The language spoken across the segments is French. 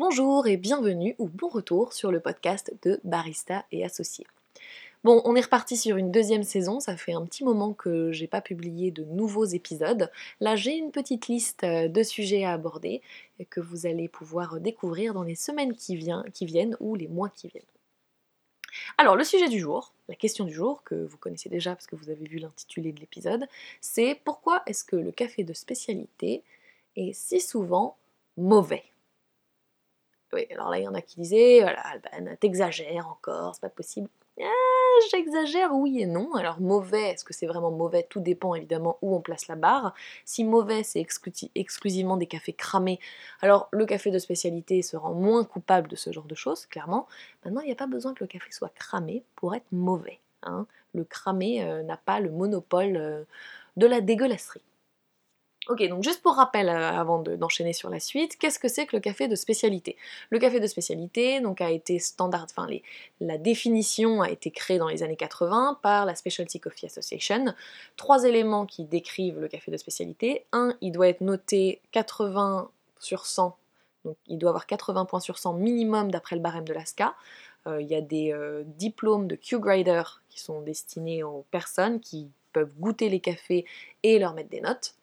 Bonjour et bienvenue ou bon retour sur le podcast de Barista et Associés. Bon, on est reparti sur une deuxième saison, ça fait un petit moment que j'ai pas publié de nouveaux épisodes. Là, j'ai une petite liste euh, de sujets à aborder que vous allez pouvoir découvrir dans les semaines qui, qui viennent ou les mois qui viennent. Alors, le sujet du jour, la question du jour, que vous connaissez déjà parce que vous avez vu l'intitulé de l'épisode, c'est pourquoi est-ce que le café de spécialité est si souvent mauvais? Oui, alors là, il y en a qui disaient, voilà, Alban, t'exagères encore, c'est pas possible. Ah, j'exagère, oui et non. Alors mauvais, est-ce que c'est vraiment mauvais? Tout dépend évidemment où on place la barre. Si mauvais, c'est exclusivement des cafés cramés, alors le café de spécialité se rend moins coupable de ce genre de choses, clairement. Maintenant, il n'y a pas besoin que le café soit cramé pour être mauvais. Hein. Le cramé euh, n'a pas le monopole euh, de la dégueulasserie. Ok, donc juste pour rappel euh, avant d'enchaîner sur la suite, qu'est-ce que c'est que le café de spécialité? Le café de spécialité donc, a été standard, enfin la définition a été créée dans les années 80 par la Specialty Coffee Association. Trois éléments qui décrivent le café de spécialité. Un, il doit être noté 80 sur 100, donc il doit avoir 80 points sur 100 minimum d'après le barème de l'ASCA. Euh, il y a des euh, diplômes de Q-Grader qui sont destinés aux personnes qui peuvent goûter les cafés et leur mettre des notes.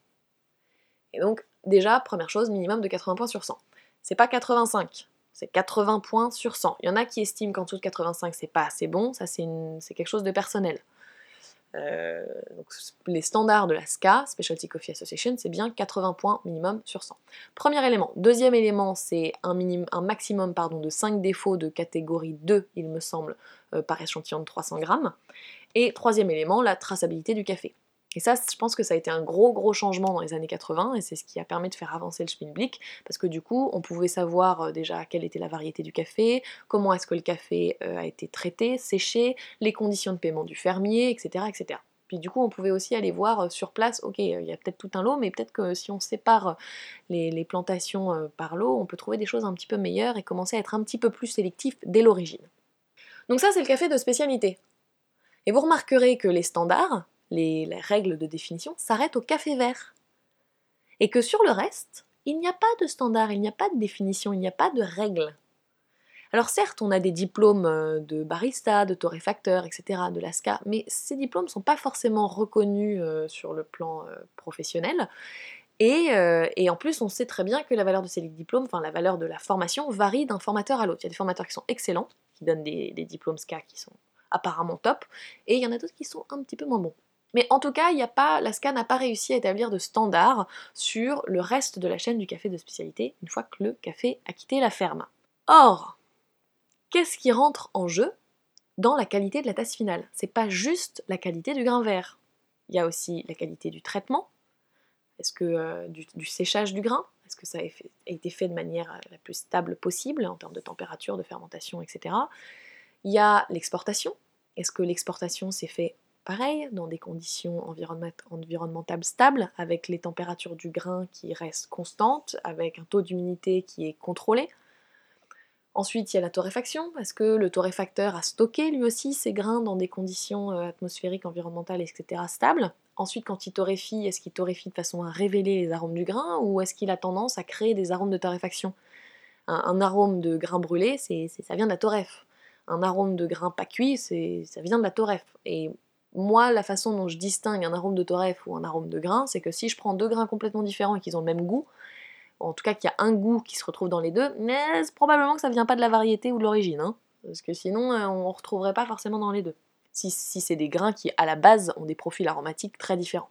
Et donc, déjà, première chose, minimum de 80 points sur 100. C'est pas 85, c'est 80 points sur 100. Il y en a qui estiment qu'en dessous de 85, c'est pas assez bon, ça c'est quelque chose de personnel. Euh, les standards de la SCA, Specialty Coffee Association, c'est bien 80 points minimum sur 100. Premier élément. Deuxième élément, c'est un, un, maximum pardon, de 5 défauts de catégorie 2, il me semble, euh, par échantillon de 300 grammes. Et troisième élément, la traçabilité du café. Et ça, je pense que ça a été un gros gros changement dans les années 80 et c'est ce qui a permis de faire avancer le Schmilblick parce que du coup, on pouvait savoir euh, déjà quelle était la variété du café, comment est-ce que le café euh, a été traité, séché, les conditions de paiement du fermier, etc. etc. Puis du coup, on pouvait aussi aller voir euh, sur place, ok, il y a peut-être tout un lot, mais peut-être que si on sépare les, plantations par lot, on peut trouver des choses un petit peu meilleures et commencer à être un petit peu plus sélectif dès l'origine. Donc ça, c'est le café de spécialité. Et vous remarquerez que les standards, les, règles de définition s'arrêtent au café vert. Et que sur le reste, il n'y a pas de standard, il n'y a pas de définition, il n'y a pas de règles. Alors certes, on a des diplômes euh, de barista, de torréfacteur, etc., de l'ASCA, mais ces diplômes ne sont pas forcément reconnus euh, sur le plan euh, professionnel. Et, en plus, on sait très bien que la valeur de ces diplômes, enfin la valeur de la formation, varie d'un formateur à l'autre. Il y a des formateurs qui sont excellents, qui donnent des, des diplômes SCA qui sont apparemment top, et il y en a d'autres qui sont un petit peu moins bons. Mais en tout cas, y la SCA n'a pas réussi à établir de standard sur le reste de la chaîne du café de spécialité une fois que le café a quitté la ferme. Or, qu'est-ce qui rentre en jeu dans la qualité de la tasse finale? C'est pas juste la qualité du grain vert. Il y a aussi la qualité du traitement. Est-ce que euh, du, séchage du grain? Est-ce que ça a, a, été fait de manière euh, la plus stable possible en termes de température, de fermentation, etc. Il y a l'exportation. Est-ce que l'exportation s'est fait pareil, dans des conditions environnementales stables, avec les températures du grain qui restent constantes, avec un taux d'humidité qui est contrôlé. Ensuite, il y a la torréfaction, parce que le torréfacteur a stocké lui aussi ses grains dans des conditions euh, atmosphériques, environnementales, etc. stables. Ensuite, quand il torréfie, est-ce qu'il torréfie de façon à révéler les arômes du grain ou est-ce qu'il a tendance à créer des arômes de torréfaction? Un, arôme de grain brûlé, ça vient de la torréf. Un arôme de grain pas cuit, ça vient de la torréf. Moi, la façon dont je distingue un arôme de torréf ou un arôme de grain, c'est que si je prends deux grains complètement différents et qu'ils ont le même goût, en tout cas qu'il y a un goût qui se retrouve dans les deux, mais probablement que ça vient pas de la variété ou de l'origine, hein, parce que sinon euh, on ne retrouverait pas forcément dans les deux. Si, c'est des grains qui à la base ont des profils aromatiques très différents.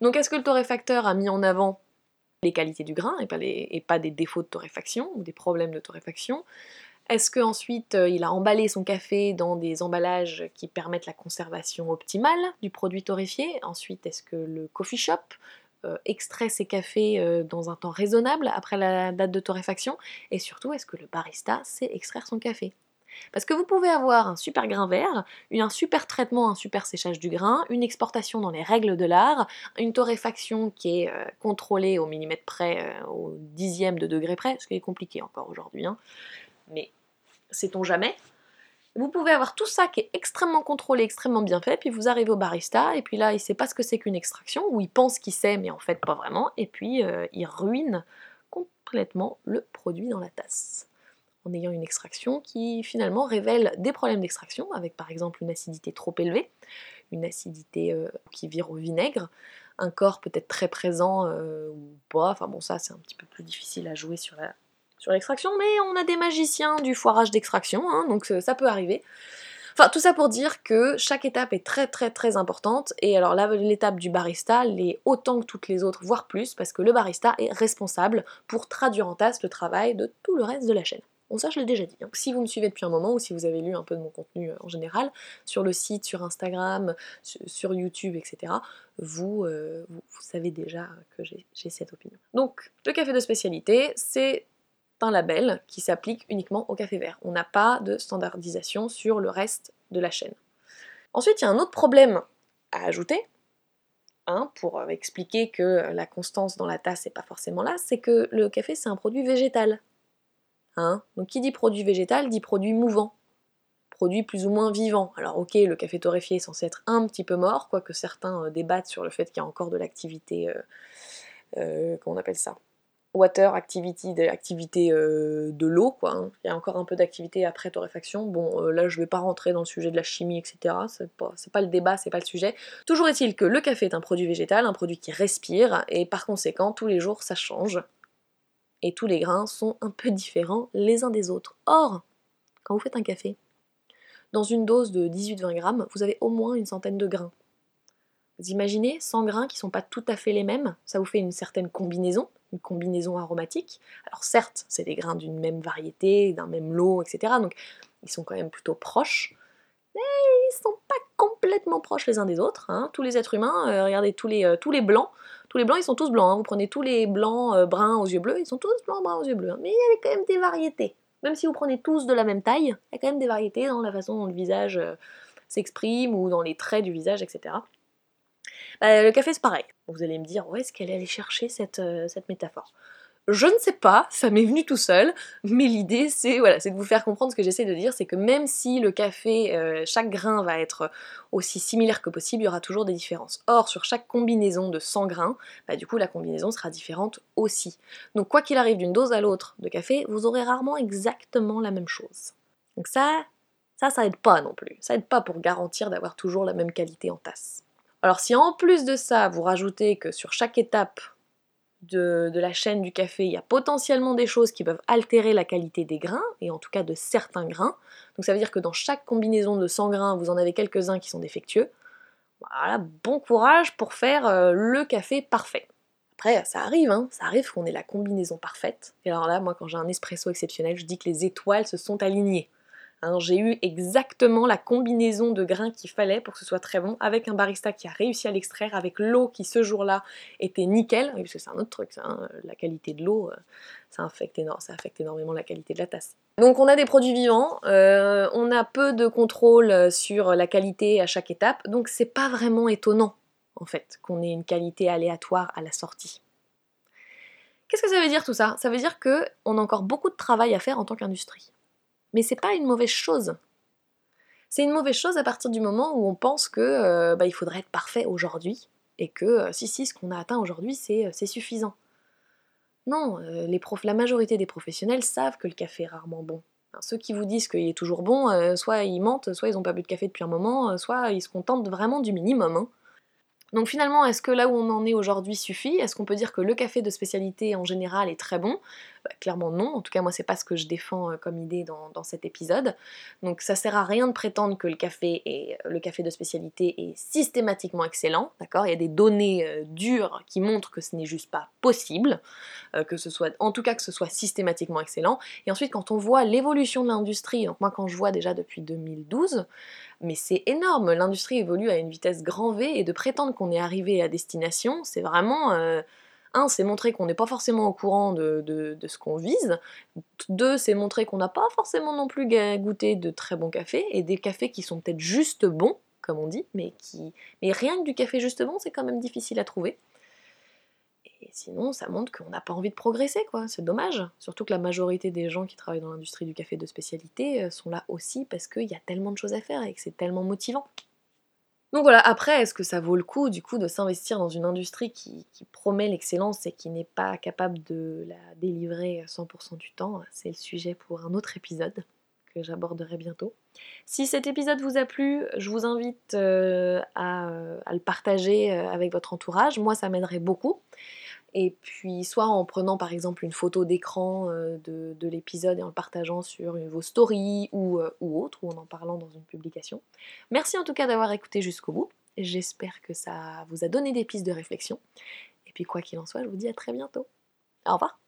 Donc est-ce que le torréfacteur a mis en avant les qualités du grain et pas des défauts de torréfaction ou des problèmes de torréfaction? Est-ce qu'ensuite euh, il a emballé son café dans des emballages qui permettent la conservation optimale du produit torréfié? Ensuite, est-ce que le coffee shop euh, extrait ses cafés euh, dans un temps raisonnable après la date de torréfaction? Et surtout, est-ce que le barista sait extraire son café? Parce que vous pouvez avoir un super grain vert, un super traitement, un super séchage du grain, une exportation dans les règles de l'art, une torréfaction qui est contrôlée au millimètre près, au dixième de degré près, ce qui est compliqué encore aujourd'hui. Hein mais sait-on jamais? Vous pouvez avoir tout ça qui est extrêmement contrôlé, extrêmement bien fait, puis vous arrivez au barista, et puis là, il sait pas ce que c'est qu'une extraction, ou il pense qu'il sait, mais en fait pas vraiment, et puis euh, il ruine complètement le produit dans la tasse. En ayant une extraction qui finalement révèle des problèmes d'extraction, avec par exemple une acidité trop élevée, une acidité euh, qui vire au vinaigre, un corps peut-être très présent euh, ou pas, enfin bon ça c'est un petit peu plus difficile à jouer sur l'extraction, mais on a des magiciens du foirage d'extraction, hein, donc euh, ça peut arriver. Enfin, tout ça pour dire que chaque étape est très très très importante, et alors là, l'étape du barista l'est autant que toutes les autres, voire plus, parce que le barista est responsable pour traduire en tasse le travail de tout le reste de la chaîne. Bon ça je l'ai déjà dit. Hein. Si vous me suivez depuis un moment ou si vous avez lu un peu de mon contenu euh, en général, sur le site, sur Instagram, sur YouTube, etc., vous, euh, vous, savez déjà que j'ai cette opinion. Donc le café de spécialité, c'est label qui s'applique uniquement au café vert. On n'a pas de standardisation sur le reste de la chaîne. Ensuite, il y a un autre problème à ajouter, hein, pour expliquer que la constance dans la tasse n'est pas forcément là, c'est que le café c'est un produit végétal. Hein? Donc qui dit produit végétal dit produit mouvant, produit plus ou moins vivant. Alors ok, le café torréfié est censé être un petit peu mort, quoique certains euh, débattent sur le fait qu'il y a encore de l'activité, euh, euh, comment on appelle ça? Water activity, de l'activité de l'eau, quoi. Hein. Il y a encore un peu d'activité après torréfaction. Bon, là je vais pas rentrer dans le sujet de la chimie, etc. C'est pas, pas le débat, c'est pas le sujet. Toujours est-il que le café est un produit végétal, un produit qui respire, et par conséquent, tous les jours ça change et tous les grains sont un peu différents les uns des autres. Or, quand vous faites un café, dans une dose de 18-20 grammes, vous avez au moins une centaine de grains. Imaginez 100 grains qui ne sont pas tout à fait les mêmes, ça vous fait une certaine combinaison, une combinaison aromatique. Alors certes, c'est des grains d'une même variété, d'un même lot, etc. Donc ils sont quand même plutôt proches, mais ils sont pas complètement proches les uns des autres. Hein. Tous les êtres humains, euh, regardez tous les, euh, tous les blancs, tous les blancs ils sont tous blancs. Hein. Vous prenez tous les blancs euh, bruns aux yeux bleus, ils sont tous blancs bruns aux yeux bleus. Hein. Mais il y a quand même des variétés. Même si vous prenez tous de la même taille, il y a quand même des variétés dans la façon dont le visage s'exprime ou dans les traits du visage, etc. Bah, le café c'est pareil. Vous allez me dire, où est-ce qu'elle est allée chercher cette, cette métaphore? Je ne sais pas, ça m'est venu tout seul, mais l'idée c'est voilà, c'est de vous faire comprendre ce que j'essaie de dire, c'est que même si le café, euh, chaque grain va être aussi similaire que possible, il y aura toujours des différences. Or, sur chaque combinaison de 100 grains, bah, du coup la combinaison sera différente aussi. Donc quoi qu'il arrive d'une dose à l'autre de café, vous aurez rarement exactement la même chose. Donc ça, ça, ça aide pas non plus. Ça aide pas pour garantir d'avoir toujours la même qualité en tasse. Alors si en plus de ça, vous rajoutez que sur chaque étape, de, la chaîne du café, il y a potentiellement des choses qui peuvent altérer la qualité des grains, et en tout cas de certains grains. Donc ça veut dire que dans chaque combinaison de 100 grains, vous en avez quelques-uns qui sont défectueux. Voilà, bon courage pour faire euh, le café parfait. Après, ça arrive, hein, ça arrive qu'on ait la combinaison parfaite. Et alors là, moi, quand j'ai un espresso exceptionnel, je dis que les étoiles se sont alignées. Hein, j'ai eu exactement la combinaison de grains qu'il fallait pour que ce soit très bon, avec un barista qui a réussi à l'extraire, avec l'eau qui ce jour-là était nickel, parce que c'est un autre truc, hein, la qualité de l'eau, euh, ça affecte, énormément la qualité de la tasse. Donc on a des produits vivants, euh, on a peu de contrôle sur la qualité à chaque étape, donc c'est pas vraiment étonnant en fait qu'on ait une qualité aléatoire à la sortie. Qu'est-ce que ça veut dire tout ça? Ça veut dire qu'on a encore beaucoup de travail à faire en tant qu'industrie. Mais c'est pas une mauvaise chose. C'est une mauvaise chose à partir du moment où on pense que euh, bah, il faudrait être parfait aujourd'hui et que euh, si si ce qu'on a atteint aujourd'hui c'est euh, suffisant. Non, les la majorité des professionnels savent que le café est rarement bon. ceux qui vous disent qu'il est toujours bon, soit ils mentent, soit ils n'ont pas bu de café depuis un moment, soit ils se contentent vraiment du minimum. Hein. Donc finalement, est-ce que là où on en est aujourd'hui suffit? Est-ce qu'on peut dire que le café de spécialité en général est très bon? Bah, Clairement non, en tout cas moi c'est pas ce que je défends euh, comme idée dans, cet épisode. Donc ça sert à rien de prétendre que le café, est, le café de spécialité est systématiquement excellent, d'accord? Il y a des données euh, dures qui montrent que ce n'est juste pas possible, euh, que ce soit, en tout cas que ce soit systématiquement excellent. Et ensuite quand on voit l'évolution de l'industrie, donc moi quand je vois déjà depuis 2012, mais c'est énorme, l'industrie évolue à une vitesse grand V et de prétendre qu'on est arrivé à destination, c'est vraiment... un, c'est montrer qu'on n'est pas forcément au courant de, ce qu'on vise. Deux, c'est montrer qu'on n'a pas forcément non plus goûté de très bons cafés, et des cafés qui sont peut-être juste bons, comme on dit, mais qui. Mais rien que du café juste bon, c'est quand même difficile à trouver. Et sinon, ça montre qu'on n'a pas envie de progresser, quoi. C'est dommage. Surtout que la majorité des gens qui travaillent dans l'industrie du café de spécialité euh, sont là aussi parce qu'il y a tellement de choses à faire et que c'est tellement motivant. Donc voilà, après, est-ce que ça vaut le coup du coup de s'investir dans une industrie qui, promet l'excellence et qui n'est pas capable de la délivrer 100% du temps? C'est le sujet pour un autre épisode que j'aborderai bientôt. Si cet épisode vous a plu, je vous invite euh, à, à, le partager euh, avec votre entourage. Moi, ça m'aiderait beaucoup. Et puis, soit en prenant par exemple une photo d'écran euh, de, l'épisode et en le partageant sur vos stories ou, euh, ou autre, ou en en parlant dans une publication. Merci en tout cas d'avoir écouté jusqu'au bout. J'espère que ça vous a donné des pistes de réflexion. Et puis, quoi qu'il en soit, je vous dis à très bientôt. Au revoir